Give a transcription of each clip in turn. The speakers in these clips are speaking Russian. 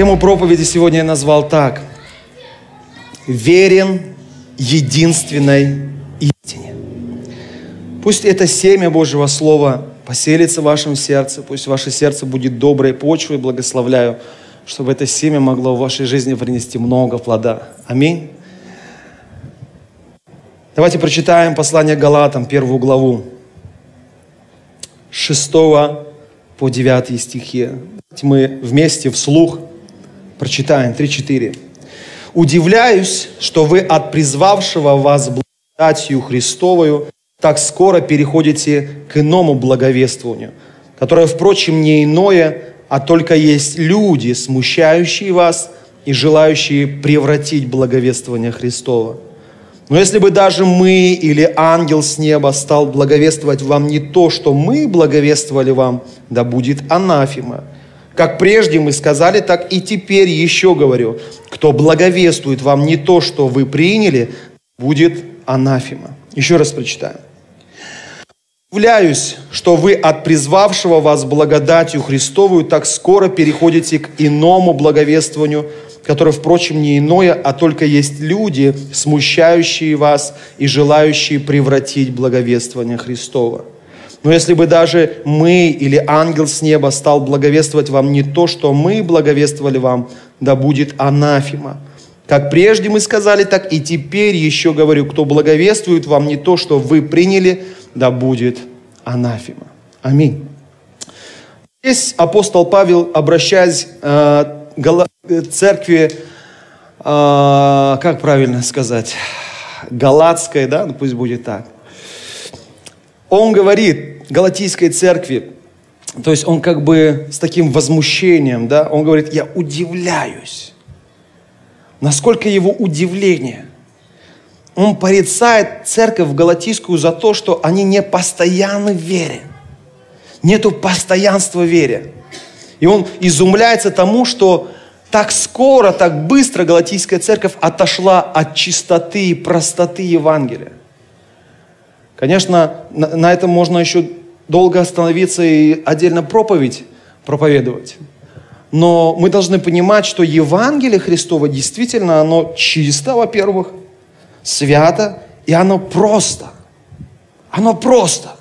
Тему проповеди сегодня я назвал так. Верен единственной истине. Пусть это семя Божьего Слова поселится в вашем сердце, пусть ваше сердце будет доброй почвой, благословляю, чтобы это семя могло в вашей жизни принести много плода. Аминь. Давайте прочитаем послание Галатам, первую главу, 6 по 9 стихи. Мы вместе вслух прочитаем 3-4. Удивляюсь, что вы от призвавшего вас благодатью Христовою так скоро переходите к иному благовествованию, которое, впрочем, не иное, а только есть люди, смущающие вас и желающие превратить благовествование Христова. Но если бы даже мы или ангел с неба стал благовествовать вам не то, что мы благовествовали вам, да будет анафима – как прежде мы сказали, так и теперь еще говорю. Кто благовествует вам не то, что вы приняли, будет анафима. Еще раз прочитаем. Удивляюсь, что вы от призвавшего вас благодатью Христовую так скоро переходите к иному благовествованию, которое, впрочем, не иное, а только есть люди, смущающие вас и желающие превратить благовествование Христова. Но если бы даже мы или ангел с неба стал благовествовать вам не то, что мы благовествовали вам, да будет анафима. Как прежде мы сказали, так и теперь еще говорю, кто благовествует вам не то, что вы приняли, да будет анафима. Аминь. Здесь апостол Павел, обращаясь э, к церкви, э, как правильно сказать, галатской, да, ну пусть будет так – он говорит Галатийской церкви, то есть он как бы с таким возмущением, да, он говорит, я удивляюсь. Насколько его удивление. Он порицает церковь галатийскую за то, что они не постоянны в вере. Нету постоянства в вере. И он изумляется тому, что так скоро, так быстро галатийская церковь отошла от чистоты и простоты Евангелия. Конечно, на, этом можно еще долго остановиться и отдельно проповедь проповедовать. Но мы должны понимать, что Евангелие Христово действительно, оно чисто, во-первых, свято, и оно просто. Оно просто.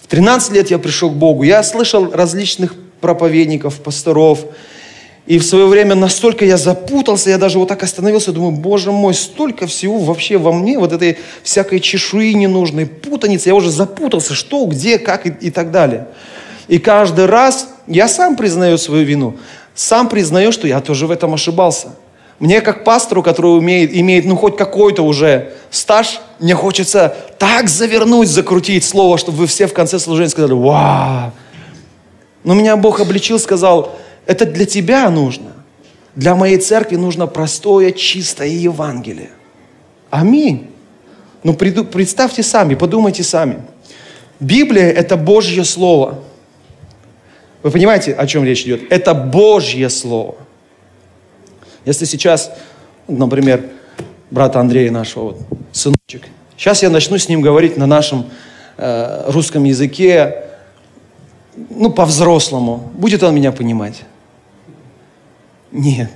В 13 лет я пришел к Богу. Я слышал различных проповедников, пасторов, и в свое время настолько я запутался, я даже вот так остановился, думаю, боже мой, столько всего вообще во мне, вот этой всякой чешуи ненужной, путаницы, я уже запутался, что, где, как и, и так далее. И каждый раз я сам признаю свою вину, сам признаю, что я тоже в этом ошибался. Мне как пастору, который умеет, имеет ну хоть какой-то уже стаж, мне хочется так завернуть, закрутить слово, чтобы вы все в конце служения сказали, вау. Но меня Бог обличил, сказал, это для тебя нужно. Для моей церкви нужно простое, чистое Евангелие. Аминь. Ну, представьте сами, подумайте сами. Библия – это Божье Слово. Вы понимаете, о чем речь идет? Это Божье Слово. Если сейчас, например, брата Андрея нашего, вот, сыночек, сейчас я начну с ним говорить на нашем э, русском языке, ну, по-взрослому. Будет он меня понимать? Нет.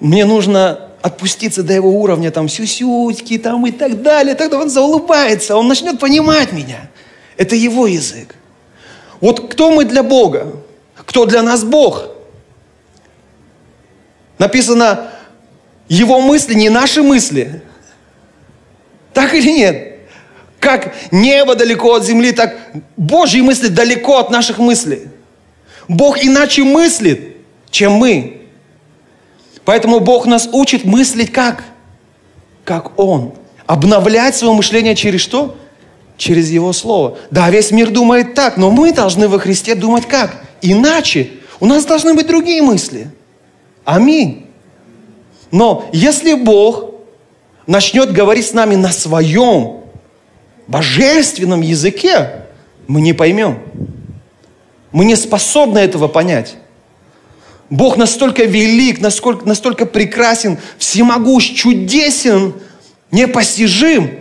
Мне нужно отпуститься до его уровня, там, сюсюськи, там, и так далее. Тогда он заулыбается, он начнет понимать меня. Это его язык. Вот кто мы для Бога? Кто для нас Бог? Написано, его мысли не наши мысли. Так или нет? Как небо далеко от земли, так Божьи мысли далеко от наших мыслей. Бог иначе мыслит, чем мы. Поэтому Бог нас учит мыслить как? Как Он. Обновлять свое мышление через что? Через Его Слово. Да, весь мир думает так, но мы должны во Христе думать как? Иначе. У нас должны быть другие мысли. Аминь. Но если Бог начнет говорить с нами на своем божественном языке, мы не поймем. Мы не способны этого понять. Бог настолько велик, настолько, настолько прекрасен, всемогущ, чудесен, непостижим,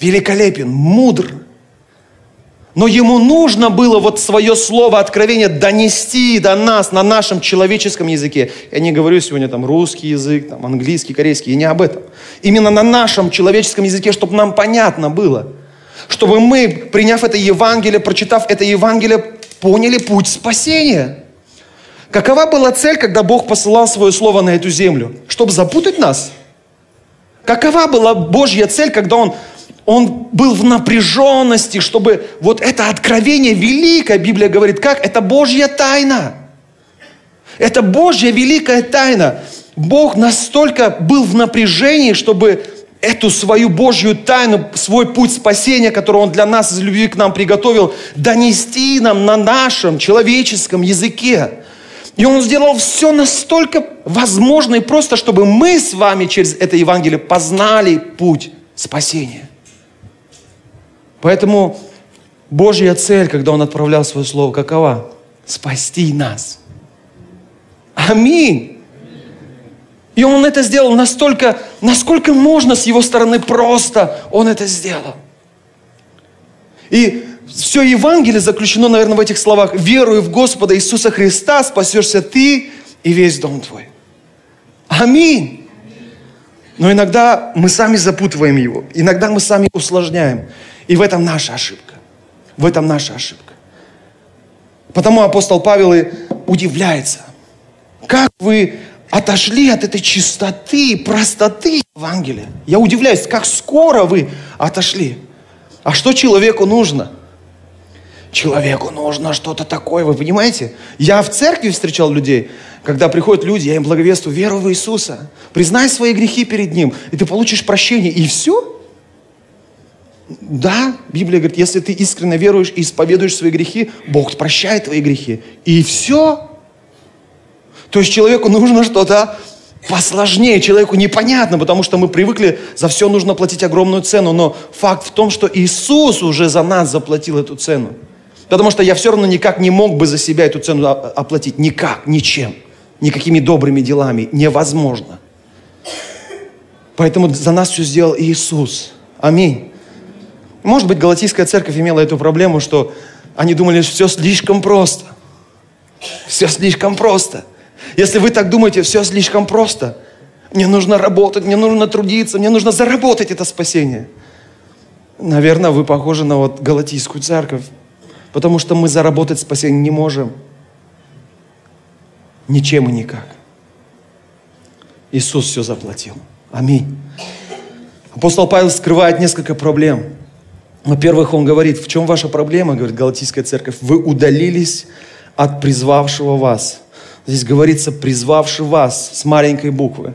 великолепен, мудр. Но ему нужно было вот свое слово откровение донести до нас на нашем человеческом языке. Я не говорю сегодня там русский язык, там, английский, корейский, и не об этом. Именно на нашем человеческом языке, чтобы нам понятно было. Чтобы мы, приняв это Евангелие, прочитав это Евангелие, поняли путь спасения. Какова была цель, когда Бог посылал свое слово на эту землю? Чтобы запутать нас? Какова была Божья цель, когда Он, он был в напряженности, чтобы вот это откровение великое, Библия говорит, как? Это Божья тайна. Это Божья великая тайна. Бог настолько был в напряжении, чтобы эту свою Божью тайну, свой путь спасения, который Он для нас из любви к нам приготовил, донести нам на нашем человеческом языке. И Он сделал все настолько возможно и просто, чтобы мы с вами через это Евангелие познали путь спасения. Поэтому Божья цель, когда Он отправлял свое слово, какова? Спасти нас. Аминь. И Он это сделал настолько, насколько можно с Его стороны просто. Он это сделал. И все Евангелие заключено, наверное, в этих словах. Веруй в Господа Иисуса Христа, спасешься ты и весь дом твой. Аминь. Но иногда мы сами запутываем его. Иногда мы сами усложняем. И в этом наша ошибка. В этом наша ошибка. Потому апостол Павел и удивляется. Как вы отошли от этой чистоты, простоты Евангелия? Я удивляюсь, как скоро вы отошли. А что человеку нужно? Человеку нужно что-то такое, вы понимаете? Я в церкви встречал людей, когда приходят люди, я им благовествую веру в Иисуса. Признай свои грехи перед Ним, и ты получишь прощение. И все? Да, Библия говорит, если ты искренне веруешь и исповедуешь свои грехи, Бог прощает твои грехи. И все. То есть человеку нужно что-то посложнее, человеку непонятно, потому что мы привыкли, за все нужно платить огромную цену. Но факт в том, что Иисус уже за нас заплатил эту цену. Потому что я все равно никак не мог бы за себя эту цену оплатить. Никак, ничем. Никакими добрыми делами. Невозможно. Поэтому за нас все сделал Иисус. Аминь. Может быть, Галатийская церковь имела эту проблему, что они думали, что все слишком просто. Все слишком просто. Если вы так думаете, все слишком просто. Мне нужно работать, мне нужно трудиться, мне нужно заработать это спасение. Наверное, вы похожи на вот Галатийскую церковь. Потому что мы заработать спасение не можем. Ничем и никак. Иисус все заплатил. Аминь. Апостол Павел скрывает несколько проблем. Во-первых, он говорит, в чем ваша проблема, говорит Галатийская церковь, вы удалились от призвавшего вас. Здесь говорится, призвавший вас с маленькой буквы.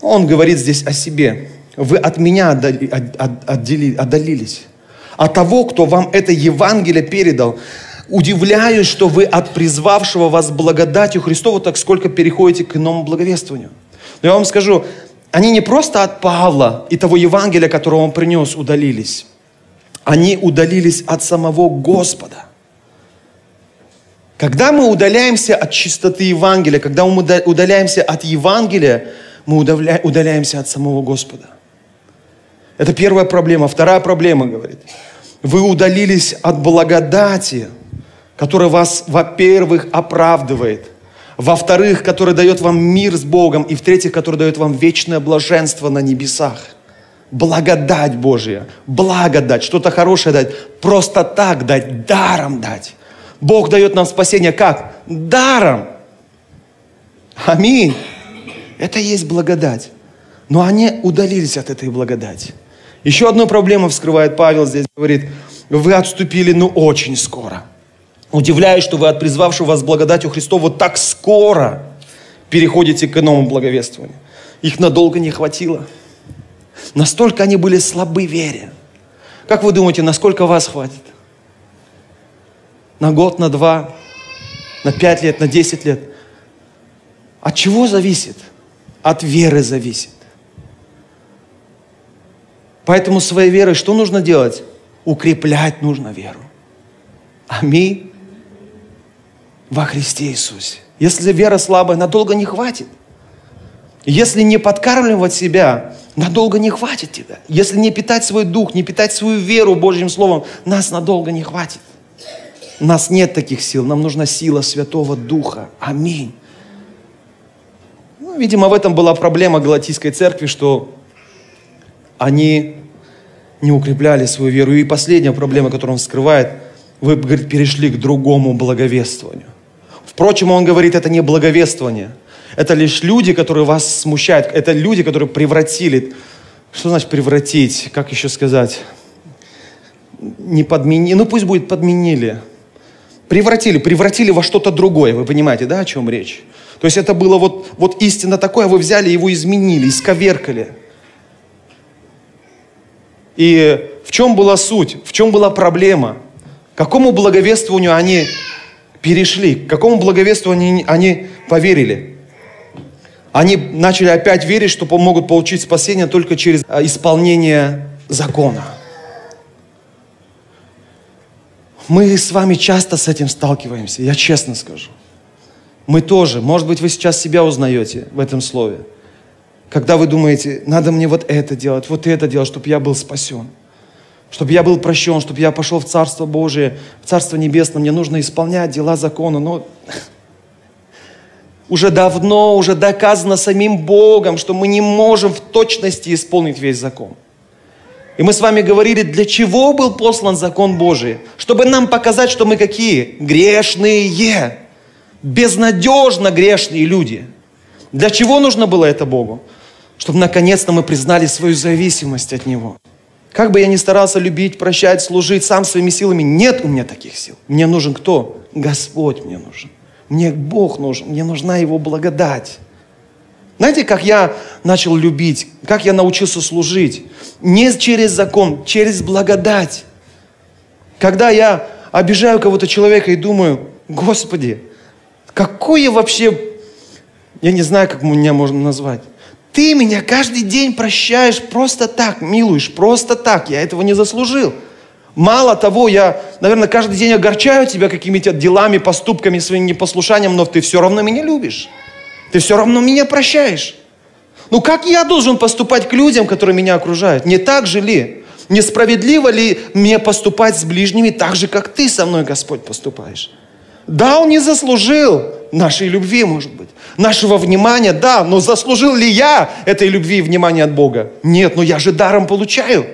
Он говорит здесь о себе. Вы от меня отдалились а того, кто вам это Евангелие передал. Удивляюсь, что вы от призвавшего вас благодатью Христову так сколько переходите к иному благовествованию. Но я вам скажу, они не просто от Павла и того Евангелия, которое он принес, удалились. Они удалились от самого Господа. Когда мы удаляемся от чистоты Евангелия, когда мы удаляемся от Евангелия, мы удаляемся от самого Господа. Это первая проблема. Вторая проблема, говорит. Вы удалились от благодати, которая вас, во-первых, оправдывает. Во-вторых, которая дает вам мир с Богом. И в-третьих, которая дает вам вечное блаженство на небесах. Благодать Божья. Благодать. Что-то хорошее дать. Просто так дать. Даром дать. Бог дает нам спасение как? Даром. Аминь. Это и есть благодать. Но они удалились от этой благодати. Еще одну проблему вскрывает Павел здесь, говорит, вы отступили, ну, очень скоро. Удивляюсь, что вы от призвавшего вас благодатью Христову так скоро переходите к иному благовествованию. Их надолго не хватило. Настолько они были слабы в вере. Как вы думаете, насколько вас хватит? На год, на два? на 5 лет, на 10 лет. От чего зависит? От веры зависит. Поэтому своей верой что нужно делать? Укреплять нужно веру. Аминь. Во Христе Иисусе. Если вера слабая, надолго не хватит. Если не подкармливать себя, надолго не хватит тебя. Если не питать свой дух, не питать свою веру Божьим Словом, нас надолго не хватит. У нас нет таких сил, нам нужна сила Святого Духа. Аминь. Ну, видимо, в этом была проблема Галатийской церкви, что они не укрепляли свою веру. И последняя проблема, которую он скрывает, вы, говорит, перешли к другому благовествованию. Впрочем, он говорит, это не благовествование – это лишь люди, которые вас смущают. Это люди, которые превратили. Что значит превратить? Как еще сказать? Не подменили. Ну пусть будет подменили. Превратили. Превратили во что-то другое. Вы понимаете, да, о чем речь? То есть это было вот, вот истинно такое, а вы взяли его изменили, исковеркали. И в чем была суть? В чем была проблема? К какому благовествованию они перешли? К какому благовествованию они, они поверили? Они начали опять верить, что могут получить спасение только через а, исполнение закона. Мы с вами часто с этим сталкиваемся, я честно скажу. Мы тоже. Может быть, вы сейчас себя узнаете в этом слове. Когда вы думаете, надо мне вот это делать, вот это делать, чтобы я был спасен. Чтобы я был прощен, чтобы я пошел в Царство Божие, в Царство Небесное. Мне нужно исполнять дела закона. Но уже давно, уже доказано самим Богом, что мы не можем в точности исполнить весь закон. И мы с вами говорили, для чего был послан закон Божий? Чтобы нам показать, что мы какие? Грешные. Безнадежно грешные люди. Для чего нужно было это Богу? Чтобы наконец-то мы признали свою зависимость от Него. Как бы я ни старался любить, прощать, служить сам своими силами, нет у меня таких сил. Мне нужен кто? Господь мне нужен. Мне Бог нужен, мне нужна Его благодать. Знаете, как я начал любить, как я научился служить? Не через закон, через благодать. Когда я обижаю кого-то человека и думаю, Господи, какое вообще, я не знаю, как меня можно назвать. Ты меня каждый день прощаешь просто так, милуешь, просто так. Я этого не заслужил. Мало того, я, наверное, каждый день огорчаю тебя какими-то делами, поступками, своим непослушанием, но ты все равно меня любишь. Ты все равно меня прощаешь. Ну как я должен поступать к людям, которые меня окружают? Не так же ли? Несправедливо ли мне поступать с ближними так же, как ты со мной, Господь, поступаешь? Да, он не заслужил нашей любви, может быть. Нашего внимания, да, но заслужил ли я этой любви и внимания от Бога? Нет, но я же даром получаю.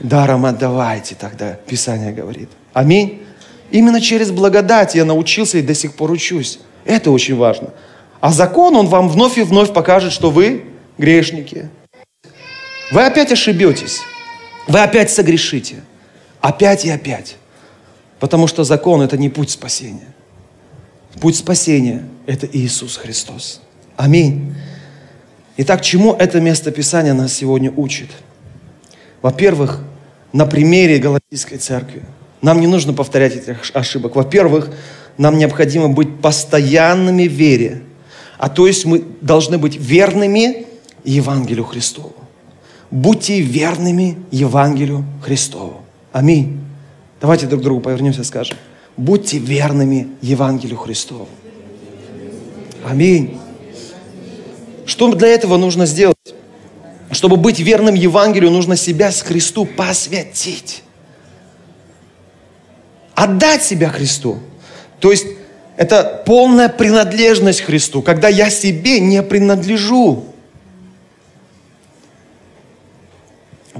Даром отдавайте тогда, Писание говорит. Аминь. Именно через благодать я научился и до сих пор учусь. Это очень важно. А закон, он вам вновь и вновь покажет, что вы грешники. Вы опять ошибетесь. Вы опять согрешите. Опять и опять. Потому что закон – это не путь спасения. Путь спасения – это Иисус Христос. Аминь. Итак, чему это место Писания нас сегодня учит? Во-первых, на примере Галатийской церкви. Нам не нужно повторять этих ошибок. Во-первых, нам необходимо быть постоянными в вере. А то есть мы должны быть верными Евангелию Христову. Будьте верными Евангелию Христову. Аминь. Давайте друг другу повернемся и скажем. Будьте верными Евангелию Христову. Аминь. Что для этого нужно сделать? Чтобы быть верным Евангелию, нужно себя с Христу посвятить. Отдать себя Христу. То есть это полная принадлежность Христу, когда я себе не принадлежу.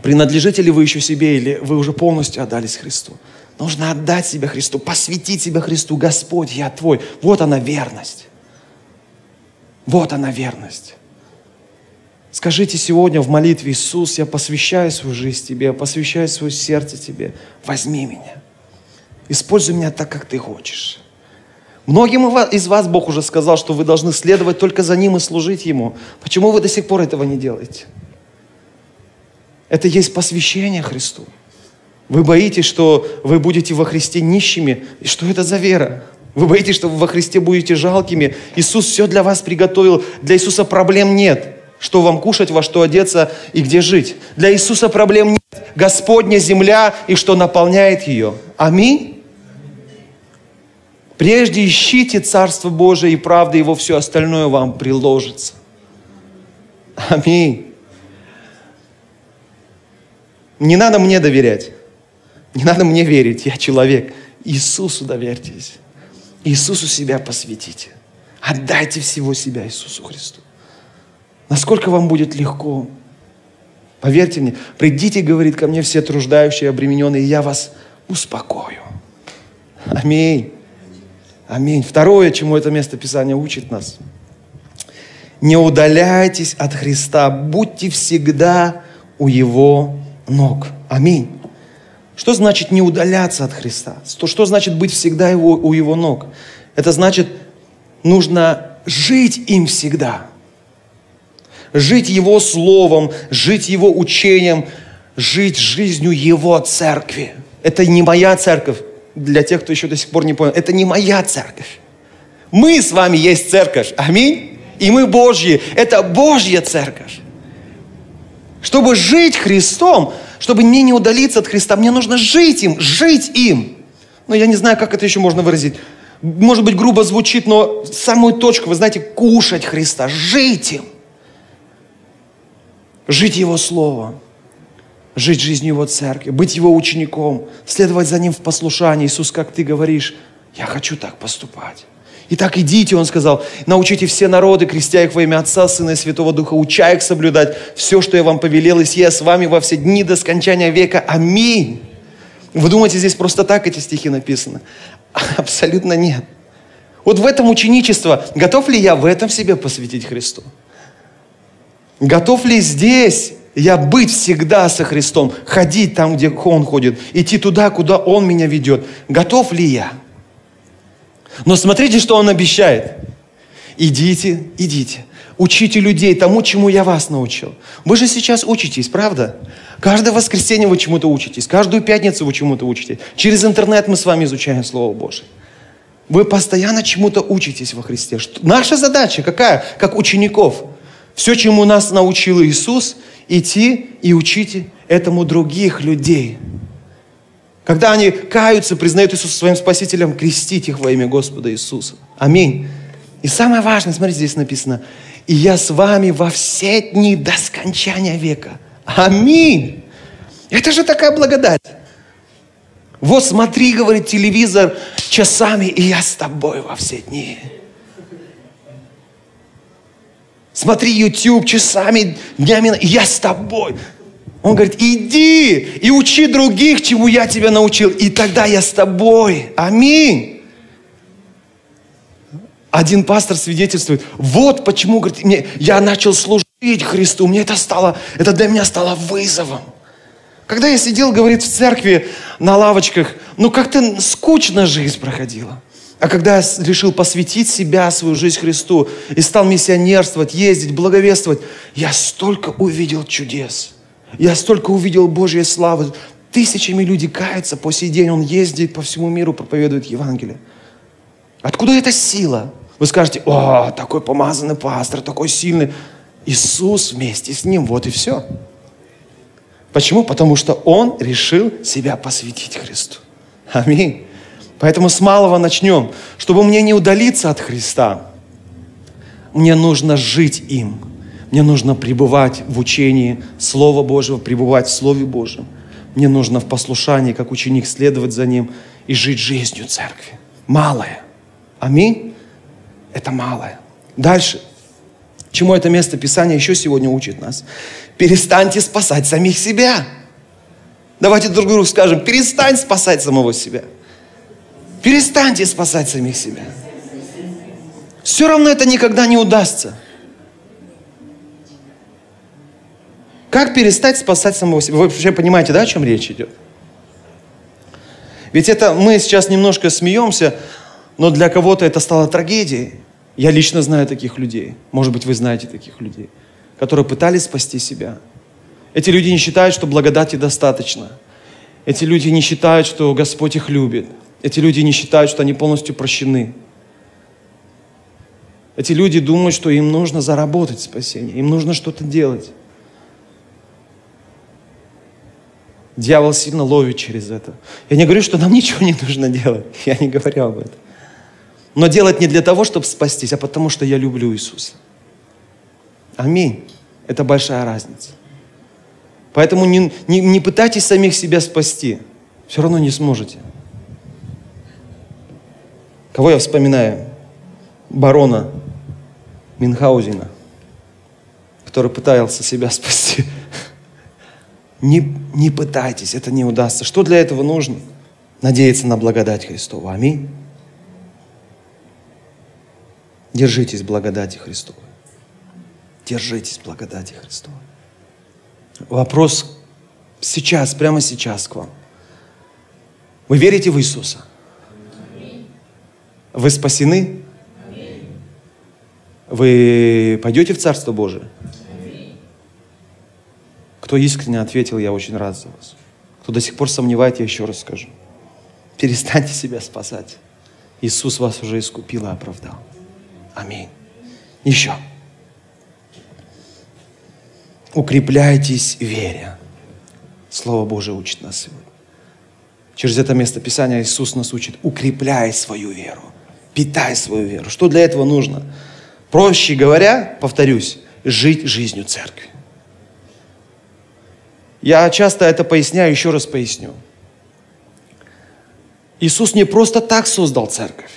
Принадлежите ли вы еще себе, или вы уже полностью отдались Христу? Нужно отдать себя Христу, посвятить себя Христу. Господь, я Твой. Вот она верность. Вот она верность. Скажите сегодня в молитве, Иисус, я посвящаю свою жизнь Тебе, посвящаю свое сердце Тебе. Возьми меня. Используй меня так, как Ты хочешь. Многим из вас Бог уже сказал, что вы должны следовать только за Ним и служить Ему. Почему вы до сих пор этого не делаете? Это есть посвящение Христу. Вы боитесь, что вы будете во Христе нищими. И что это за вера? Вы боитесь, что вы во Христе будете жалкими. Иисус все для вас приготовил. Для Иисуса проблем нет. Что вам кушать, во что одеться и где жить. Для Иисуса проблем нет. Господня земля и что наполняет ее. Аминь. Прежде ищите Царство Божие и правда Его, все остальное вам приложится. Аминь. Не надо мне доверять. Не надо мне верить. Я человек. Иисусу доверьтесь. Иисусу себя посвятите. Отдайте всего себя Иисусу Христу. Насколько вам будет легко. Поверьте мне, придите, говорит ко мне все труждающие, обремененные, и я вас успокою. Аминь. Аминь. Второе, чему это место Писания учит нас. Не удаляйтесь от Христа, будьте всегда у Его ног. Аминь. Что значит не удаляться от Христа? Что, что значит быть всегда его, у Его ног? Это значит, нужно жить им всегда. Жить Его Словом, жить Его учением, жить жизнью Его церкви. Это не моя церковь, для тех, кто еще до сих пор не понял. Это не моя церковь. Мы с вами есть церковь. Аминь. И мы Божьи. Это Божья церковь. Чтобы жить Христом, чтобы мне не удалиться от Христа, мне нужно жить им, жить им. Но я не знаю, как это еще можно выразить. Может быть, грубо звучит, но самую точку, вы знаете, кушать Христа, жить им. Жить Его Словом, жить жизнью Его церкви, быть Его учеником, следовать за Ним в послушании. Иисус, как Ты говоришь, я хочу так поступать. Итак, идите, он сказал, научите все народы, крестя их во имя Отца, Сына и Святого Духа, уча их соблюдать все, что я вам повелел, и я с вами во все дни до скончания века. Аминь. Вы думаете, здесь просто так эти стихи написаны? Абсолютно нет. Вот в этом ученичество, готов ли я в этом себе посвятить Христу? Готов ли здесь я быть всегда со Христом, ходить там, где Он ходит, идти туда, куда Он меня ведет? Готов ли я? Но смотрите, что он обещает. Идите, идите. Учите людей тому, чему я вас научил. Вы же сейчас учитесь, правда? Каждое воскресенье вы чему-то учитесь. Каждую пятницу вы чему-то учитесь. Через интернет мы с вами изучаем Слово Божие. Вы постоянно чему-то учитесь во Христе. Наша задача какая? Как учеников. Все, чему нас научил Иисус, идти и учите этому других людей. Когда они каются, признают Иисуса своим Спасителем, крестить их во имя Господа Иисуса. Аминь. И самое важное, смотрите, здесь написано, «И я с вами во все дни до скончания века». Аминь. Это же такая благодать. Вот смотри, говорит телевизор, часами, и я с тобой во все дни. Смотри YouTube часами, днями, и я с тобой. Он говорит, иди и учи других, чему я тебя научил, и тогда я с тобой. Аминь. Один пастор свидетельствует, вот почему, говорит, мне, я начал служить Христу, мне это стало, это для меня стало вызовом. Когда я сидел, говорит, в церкви на лавочках, ну как-то скучно жизнь проходила. А когда я решил посвятить себя, свою жизнь Христу, и стал миссионерствовать, ездить, благовествовать, я столько увидел чудес – я столько увидел Божьей славы. Тысячами людей каются по сей день. Он ездит по всему миру, проповедует Евангелие. Откуда эта сила? Вы скажете, о, такой помазанный пастор, такой сильный. Иисус вместе с ним, вот и все. Почему? Потому что он решил себя посвятить Христу. Аминь. Поэтому с малого начнем. Чтобы мне не удалиться от Христа, мне нужно жить им – мне нужно пребывать в учении Слова Божьего, пребывать в Слове Божьем. Мне нужно в послушании, как ученик, следовать за Ним и жить жизнью церкви. Малое. Аминь. Это малое. Дальше. Чему это место Писания еще сегодня учит нас? Перестаньте спасать самих себя. Давайте друг другу скажем, перестань спасать самого себя. Перестаньте спасать самих себя. Все равно это никогда не удастся. Как перестать спасать самого себя? Вы вообще понимаете, да, о чем речь идет? Ведь это мы сейчас немножко смеемся, но для кого-то это стало трагедией. Я лично знаю таких людей. Может быть, вы знаете таких людей, которые пытались спасти себя. Эти люди не считают, что благодати достаточно. Эти люди не считают, что Господь их любит. Эти люди не считают, что они полностью прощены. Эти люди думают, что им нужно заработать спасение, им нужно что-то делать. Дьявол сильно ловит через это. Я не говорю, что нам ничего не нужно делать. Я не говорю об этом. Но делать не для того, чтобы спастись, а потому что я люблю Иисуса. Аминь. Это большая разница. Поэтому не, не, не пытайтесь самих себя спасти. Все равно не сможете. Кого я вспоминаю? Барона Минхаузена, который пытался себя спасти. Не, не пытайтесь, это не удастся. Что для этого нужно? Надеяться на благодать Христову. Аминь. Держитесь благодати Христовой. Держитесь благодати Христовой. Вопрос сейчас, прямо сейчас к вам. Вы верите в Иисуса? Вы спасены? Вы пойдете в Царство Божие? Кто искренне ответил, я очень рад за вас. Кто до сих пор сомневает, я еще раз скажу. Перестаньте себя спасать. Иисус вас уже искупил и оправдал. Аминь. Еще. Укрепляйтесь вере. Слово Божие учит нас сегодня. Через это место Писания Иисус нас учит, укрепляй свою веру, питай свою веру. Что для этого нужно? Проще говоря, повторюсь, жить жизнью церкви. Я часто это поясняю, еще раз поясню. Иисус не просто так создал церковь.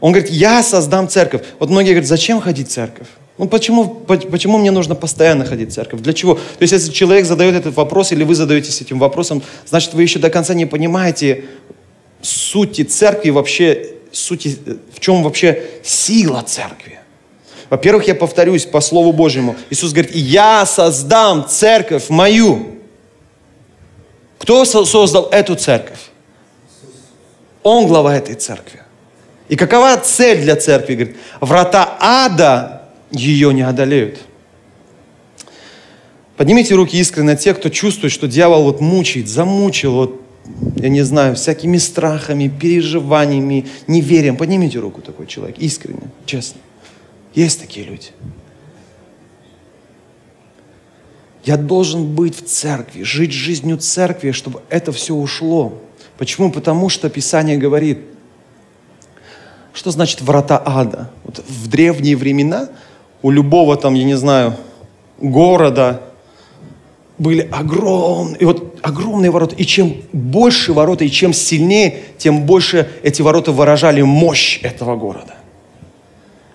Он говорит, я создам церковь. Вот многие говорят, зачем ходить в церковь? Ну почему, почему мне нужно постоянно ходить в церковь? Для чего? То есть если человек задает этот вопрос, или вы задаетесь этим вопросом, значит вы еще до конца не понимаете сути церкви вообще, сути, в чем вообще сила церкви. Во-первых, я повторюсь по Слову Божьему. Иисус говорит, я создам церковь мою. Кто создал эту церковь? Он глава этой церкви. И какова цель для церкви? Говорит, врата ада ее не одолеют. Поднимите руки искренне те, кто чувствует, что дьявол вот мучает, замучил, вот, я не знаю, всякими страхами, переживаниями, неверием. Поднимите руку такой человек, искренне, честно. Есть такие люди. Я должен быть в церкви, жить жизнью церкви, чтобы это все ушло. Почему? Потому что Писание говорит, что значит врата ада? Вот в древние времена у любого там, я не знаю, города были огромные, вот огромные ворота. И чем больше ворота, и чем сильнее, тем больше эти ворота выражали мощь этого города.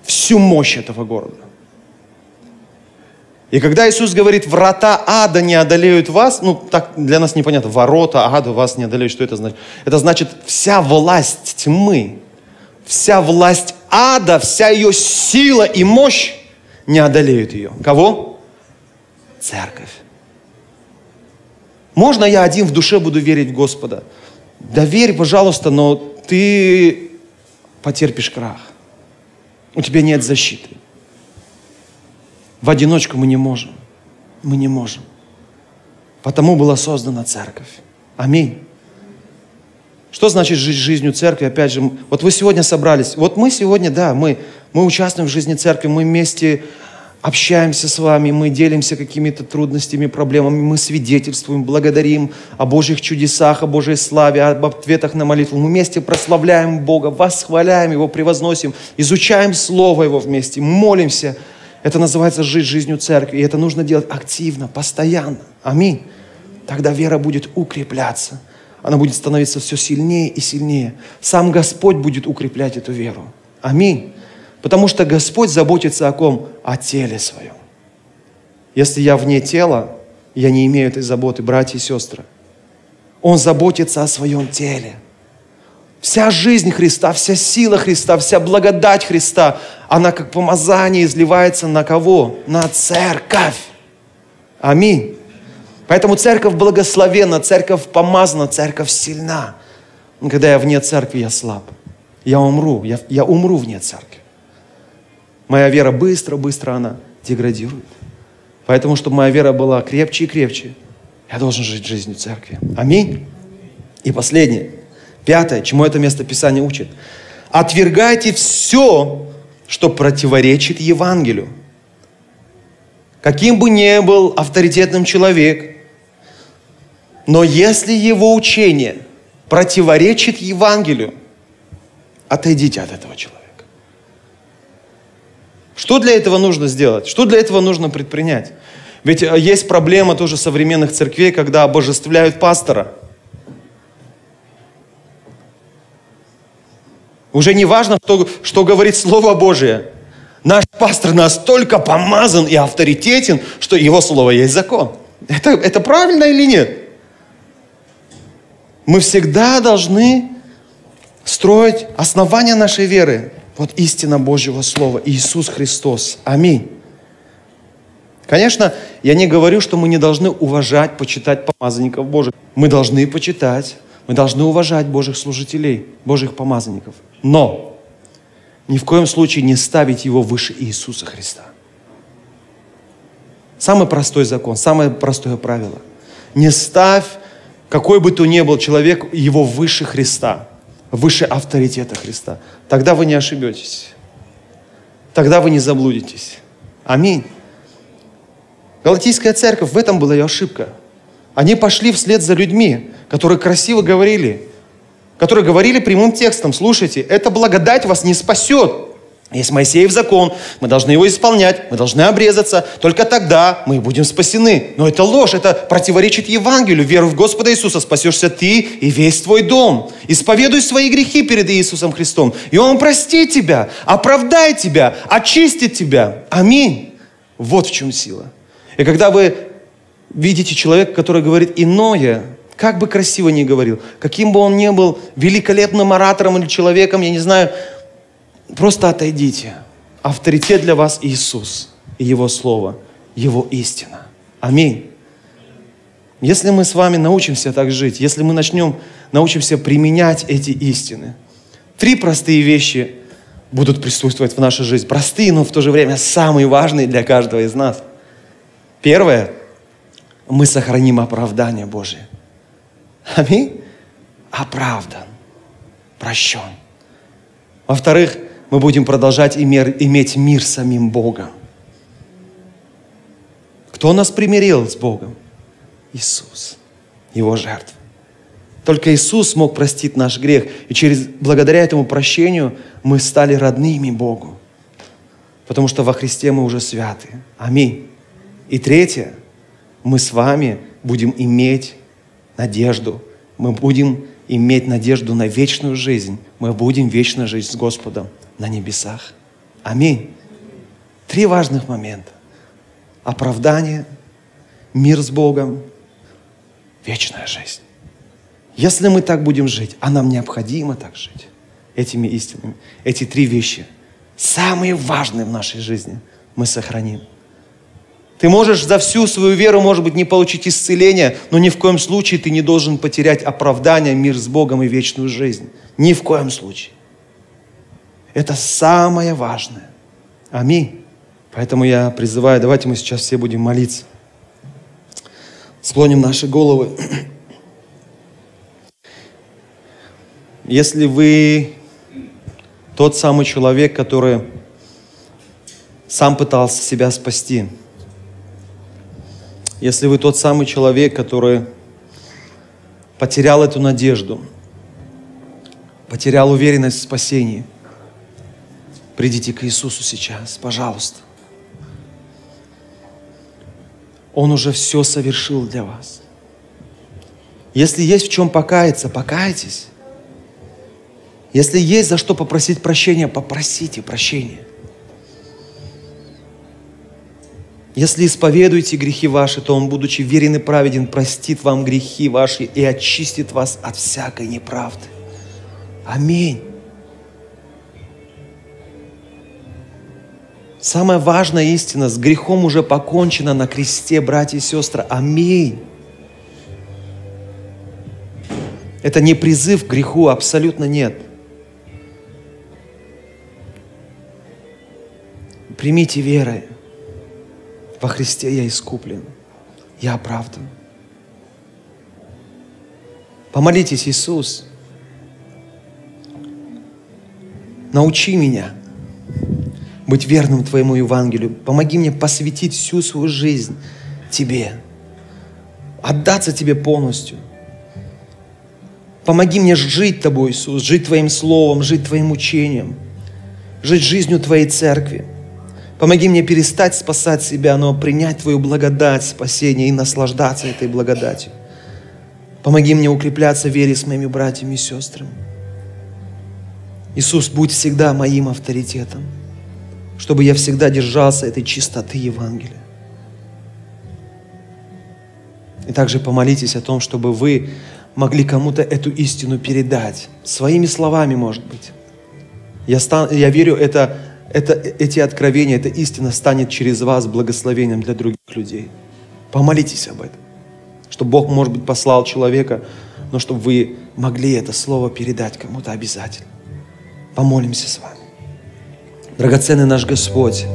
Всю мощь этого города. И когда Иисус говорит, врата ада не одолеют вас, ну, так для нас непонятно, ворота ада вас не одолеют, что это значит? Это значит, вся власть тьмы, вся власть ада, вся ее сила и мощь не одолеют ее. Кого? Церковь. Можно я один в душе буду верить в Господа? Да пожалуйста, но ты потерпишь крах. У тебя нет защиты. В одиночку мы не можем. Мы не можем. Потому была создана церковь. Аминь. Что значит жить жизнью церкви? Опять же, вот вы сегодня собрались. Вот мы сегодня, да, мы, мы участвуем в жизни церкви, мы вместе общаемся с вами, мы делимся какими-то трудностями, проблемами, мы свидетельствуем, благодарим о Божьих чудесах, о Божьей славе, об ответах на молитву. Мы вместе прославляем Бога, восхваляем Его, превозносим, изучаем Слово Его вместе, молимся. Это называется жить жизнью церкви, и это нужно делать активно, постоянно. Аминь. Тогда вера будет укрепляться – она будет становиться все сильнее и сильнее. Сам Господь будет укреплять эту веру. Аминь. Потому что Господь заботится о ком? О теле своем. Если я вне тела, я не имею этой заботы, братья и сестры. Он заботится о своем теле. Вся жизнь Христа, вся сила Христа, вся благодать Христа, она как помазание изливается на кого? На церковь. Аминь. Поэтому церковь благословена, церковь помазана, церковь сильна. Когда я вне церкви, я слаб. Я умру, я, я умру вне церкви. Моя вера быстро-быстро она деградирует. Поэтому, чтобы моя вера была крепче и крепче, я должен жить жизнью церкви. Аминь. И последнее. Пятое, чему это место Писания учит. Отвергайте все, что противоречит Евангелию. Каким бы ни был авторитетным человек, но если его учение противоречит Евангелию, отойдите от этого человека. Что для этого нужно сделать? Что для этого нужно предпринять? Ведь э, есть проблема тоже современных церквей, когда обожествляют пастора. Уже не важно, что, что говорит Слово Божие. Наш пастор настолько помазан и авторитетен, что его слово есть закон. Это, это правильно или нет? Мы всегда должны строить основания нашей веры. Вот истина Божьего Слова, Иисус Христос. Аминь. Конечно, я не говорю, что мы не должны уважать, почитать помазанников Божьих. Мы должны почитать, мы должны уважать Божьих служителей, Божьих помазанников. Но ни в коем случае не ставить его выше Иисуса Христа. Самый простой закон, самое простое правило. Не ставь, какой бы то ни был человек, его выше Христа, выше авторитета Христа. Тогда вы не ошибетесь. Тогда вы не заблудитесь. Аминь. Галатийская церковь, в этом была ее ошибка. Они пошли вслед за людьми, которые красиво говорили, которые говорили прямым текстом, слушайте, эта благодать вас не спасет. Есть Моисеев закон, мы должны его исполнять, мы должны обрезаться, только тогда мы будем спасены. Но это ложь, это противоречит Евангелию. Веру в Господа Иисуса спасешься ты и весь твой дом. Исповедуй свои грехи перед Иисусом Христом, и Он простит тебя, оправдает тебя, очистит тебя. Аминь. Вот в чем сила. И когда вы видите человека, который говорит иное, как бы красиво ни говорил, каким бы он ни был великолепным оратором или человеком, я не знаю, просто отойдите. Авторитет для вас Иисус и Его Слово, Его истина. Аминь. Если мы с вами научимся так жить, если мы начнем, научимся применять эти истины, три простые вещи будут присутствовать в нашей жизни. Простые, но в то же время самые важные для каждого из нас. Первое, мы сохраним оправдание Божие. Аминь. Оправдан, прощен. Во-вторых, мы будем продолжать иметь мир самим Богом. Кто нас примирил с Богом? Иисус, Его жертва. Только Иисус мог простить наш грех. И через, благодаря этому прощению мы стали родными Богу. Потому что во Христе мы уже святы. Аминь. И третье, мы с вами будем иметь надежду. Мы будем иметь надежду на вечную жизнь. Мы будем вечно жить с Господом на небесах. Аминь. Три важных момента. Оправдание, мир с Богом, вечная жизнь. Если мы так будем жить, а нам необходимо так жить, этими истинами, эти три вещи, самые важные в нашей жизни, мы сохраним – ты можешь за всю свою веру, может быть, не получить исцеление, но ни в коем случае ты не должен потерять оправдание, мир с Богом и вечную жизнь. Ни в коем случае. Это самое важное. Аминь. Поэтому я призываю, давайте мы сейчас все будем молиться. Склоним наши головы. Если вы тот самый человек, который сам пытался себя спасти, если вы тот самый человек, который потерял эту надежду, потерял уверенность в спасении, придите к Иисусу сейчас, пожалуйста. Он уже все совершил для вас. Если есть в чем покаяться, покайтесь. Если есть за что попросить прощения, попросите прощения. Если исповедуете грехи ваши, то Он, будучи верен и праведен, простит вам грехи ваши и очистит вас от всякой неправды. Аминь. Самая важная истина, с грехом уже покончено на кресте, братья и сестры. Аминь. Это не призыв к греху, абсолютно нет. Примите верой. Во Христе я искуплен. Я оправдан. Помолитесь, Иисус, Научи меня быть верным Твоему Евангелию. Помоги мне посвятить всю свою жизнь Тебе. Отдаться Тебе полностью. Помоги мне жить Тобой, Иисус, жить Твоим Словом, жить Твоим учением, жить жизнью Твоей церкви. Помоги мне перестать спасать себя, но принять Твою благодать, спасение и наслаждаться этой благодатью. Помоги мне укрепляться в вере с моими братьями и сестрами. Иисус, будь всегда моим авторитетом, чтобы я всегда держался этой чистоты Евангелия. И также помолитесь о том, чтобы вы могли кому-то эту истину передать. Своими словами, может быть. Я, стан, я верю, это, это, эти откровения, эта истина станет через вас благословением для других людей. Помолитесь об этом. Чтобы Бог, может быть, послал человека, но чтобы вы могли это слово передать кому-то обязательно. Помолимся с вами. Драгоценный наш Господь,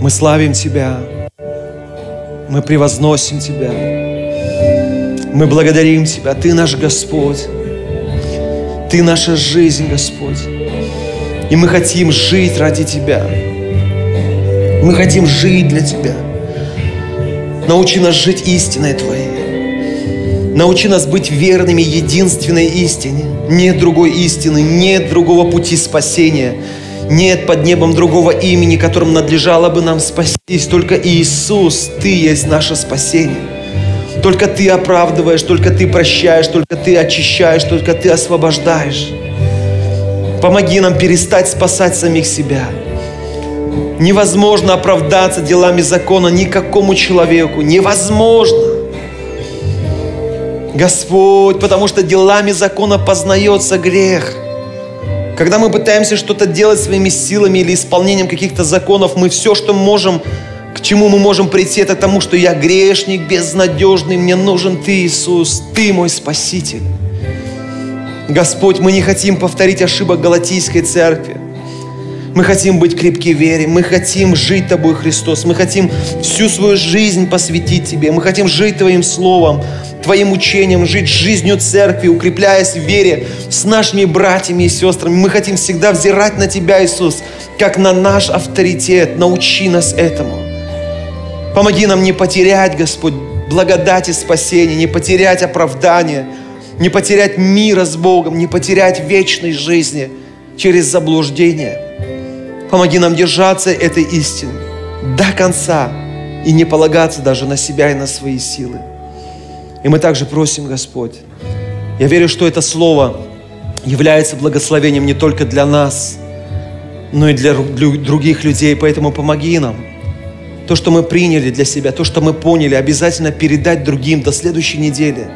мы славим Тебя, мы превозносим Тебя, мы благодарим Тебя. Ты наш Господь, Ты наша жизнь, Господь. И мы хотим жить ради Тебя. Мы хотим жить для Тебя. Научи нас жить истиной Твоей. Научи нас быть верными единственной истине. Нет другой истины, нет другого пути спасения. Нет под небом другого имени, которым надлежало бы нам спастись. Только Иисус, Ты есть наше спасение. Только Ты оправдываешь, только Ты прощаешь, только Ты очищаешь, только Ты освобождаешь. Помоги нам перестать спасать самих себя. Невозможно оправдаться делами закона никакому человеку. Невозможно. Господь, потому что делами закона познается грех – когда мы пытаемся что-то делать своими силами или исполнением каких-то законов, мы все, что можем, к чему мы можем прийти, это к тому, что я грешник, безнадежный, мне нужен Ты, Иисус, Ты мой Спаситель. Господь, мы не хотим повторить ошибок Галатийской церкви. Мы хотим быть крепки в вере, мы хотим жить Тобой, Христос, мы хотим всю свою жизнь посвятить Тебе, мы хотим жить Твоим Словом, Твоим учением, жить жизнью церкви, укрепляясь в вере с нашими братьями и сестрами. Мы хотим всегда взирать на Тебя, Иисус, как на наш авторитет. Научи нас этому. Помоги нам не потерять, Господь, благодати спасения, не потерять оправдание, не потерять мира с Богом, не потерять вечной жизни через заблуждение. Помоги нам держаться этой истины до конца и не полагаться даже на себя и на свои силы. И мы также просим, Господь, я верю, что это Слово является благословением не только для нас, но и для других людей. Поэтому помоги нам. То, что мы приняли для себя, то, что мы поняли, обязательно передать другим до следующей недели.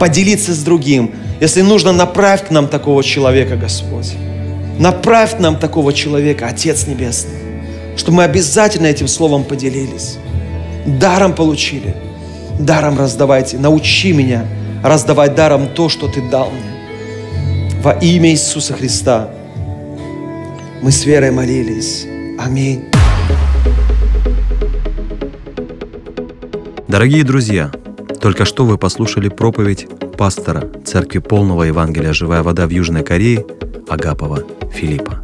Поделиться с другим. Если нужно, направь к нам такого человека, Господь. Направь нам такого человека, Отец Небесный, чтобы мы обязательно этим словом поделились. Даром получили – даром раздавайте. Научи меня раздавать даром то, что Ты дал мне. Во имя Иисуса Христа мы с верой молились. Аминь. Дорогие друзья, только что вы послушали проповедь пастора Церкви Полного Евангелия «Живая вода» в Южной Корее Агапова Филиппа.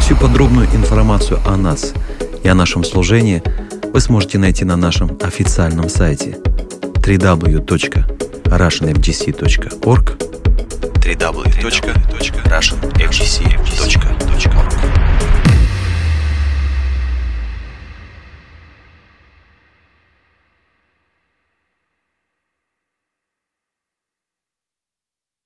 Всю подробную информацию о нас – и о нашем служении вы сможете найти на нашем официальном сайте www.russianfgc.org www.russianfgc.org